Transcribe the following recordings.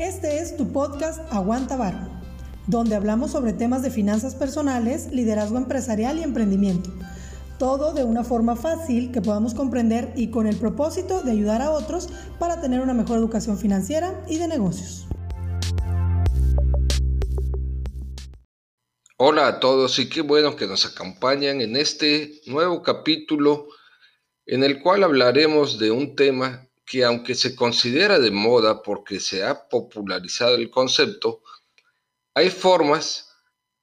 Este es tu podcast Aguanta Vara, donde hablamos sobre temas de finanzas personales, liderazgo empresarial y emprendimiento. Todo de una forma fácil que podamos comprender y con el propósito de ayudar a otros para tener una mejor educación financiera y de negocios. Hola a todos y qué bueno que nos acompañan en este nuevo capítulo en el cual hablaremos de un tema que aunque se considera de moda porque se ha popularizado el concepto, hay formas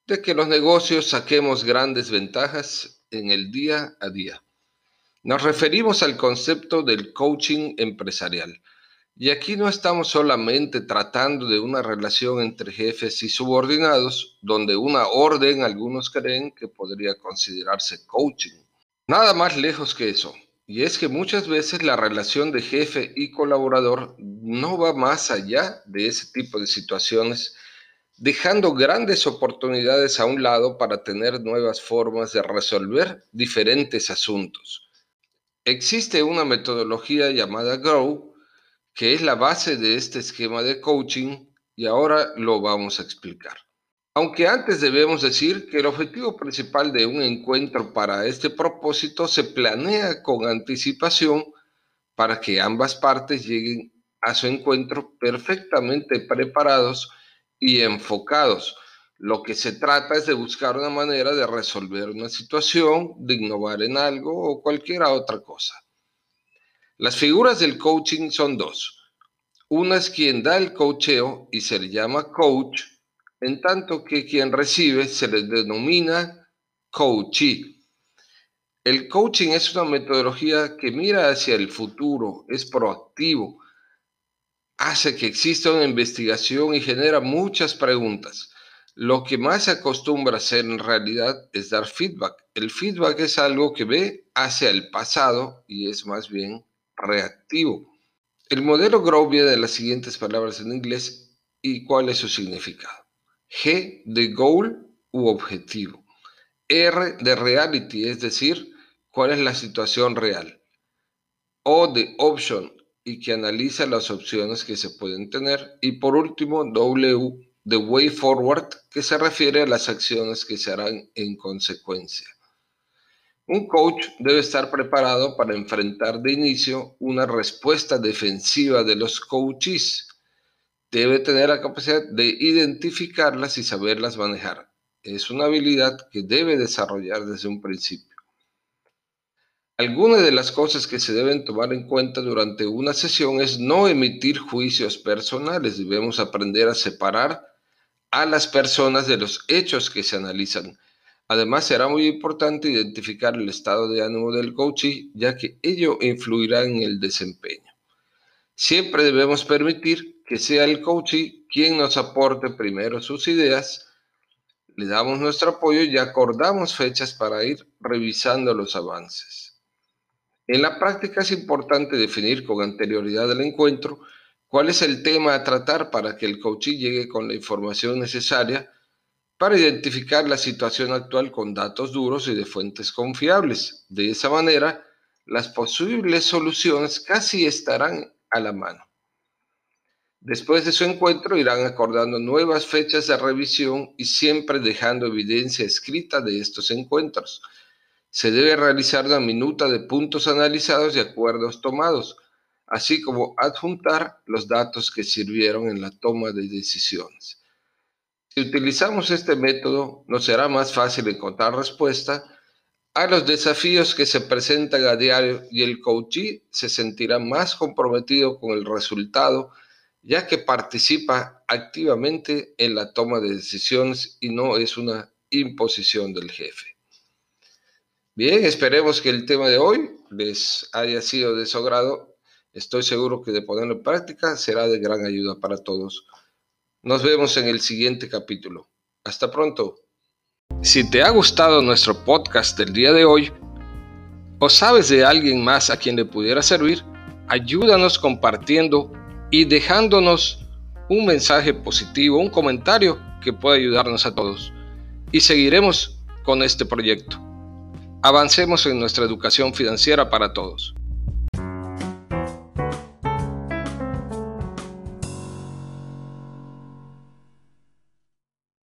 de que los negocios saquemos grandes ventajas en el día a día. Nos referimos al concepto del coaching empresarial. Y aquí no estamos solamente tratando de una relación entre jefes y subordinados, donde una orden algunos creen que podría considerarse coaching. Nada más lejos que eso. Y es que muchas veces la relación de jefe y colaborador no va más allá de ese tipo de situaciones, dejando grandes oportunidades a un lado para tener nuevas formas de resolver diferentes asuntos. Existe una metodología llamada GROW, que es la base de este esquema de coaching, y ahora lo vamos a explicar. Aunque antes debemos decir que el objetivo principal de un encuentro para este propósito se planea con anticipación para que ambas partes lleguen a su encuentro perfectamente preparados y enfocados. Lo que se trata es de buscar una manera de resolver una situación, de innovar en algo o cualquier otra cosa. Las figuras del coaching son dos. Una es quien da el coacheo y se le llama coach en tanto que quien recibe se le denomina coachee. El coaching es una metodología que mira hacia el futuro, es proactivo, hace que exista una investigación y genera muchas preguntas. Lo que más se acostumbra hacer en realidad es dar feedback. El feedback es algo que ve hacia el pasado y es más bien reactivo. El modelo Grow viene de las siguientes palabras en inglés y cuál es su significado. G de goal u objetivo. R de reality, es decir, cuál es la situación real. O de option y que analiza las opciones que se pueden tener. Y por último, W de way forward, que se refiere a las acciones que se harán en consecuencia. Un coach debe estar preparado para enfrentar de inicio una respuesta defensiva de los coaches debe tener la capacidad de identificarlas y saberlas manejar. Es una habilidad que debe desarrollar desde un principio. Algunas de las cosas que se deben tomar en cuenta durante una sesión es no emitir juicios personales. Debemos aprender a separar a las personas de los hechos que se analizan. Además, será muy importante identificar el estado de ánimo del coachee, ya que ello influirá en el desempeño. Siempre debemos permitir que sea el coach quien nos aporte primero sus ideas, le damos nuestro apoyo y acordamos fechas para ir revisando los avances. En la práctica es importante definir con anterioridad al encuentro cuál es el tema a tratar para que el coach llegue con la información necesaria para identificar la situación actual con datos duros y de fuentes confiables. De esa manera, las posibles soluciones casi estarán a la mano. Después de su encuentro irán acordando nuevas fechas de revisión y siempre dejando evidencia escrita de estos encuentros. Se debe realizar una minuta de puntos analizados y acuerdos tomados, así como adjuntar los datos que sirvieron en la toma de decisiones. Si utilizamos este método, nos será más fácil encontrar respuesta a los desafíos que se presentan a diario y el coachee se sentirá más comprometido con el resultado ya que participa activamente en la toma de decisiones y no es una imposición del jefe. Bien, esperemos que el tema de hoy les haya sido de su agrado. Estoy seguro que de ponerlo en práctica será de gran ayuda para todos. Nos vemos en el siguiente capítulo. Hasta pronto. Si te ha gustado nuestro podcast del día de hoy, o sabes de alguien más a quien le pudiera servir, ayúdanos compartiendo y dejándonos un mensaje positivo, un comentario que pueda ayudarnos a todos. Y seguiremos con este proyecto. Avancemos en nuestra educación financiera para todos.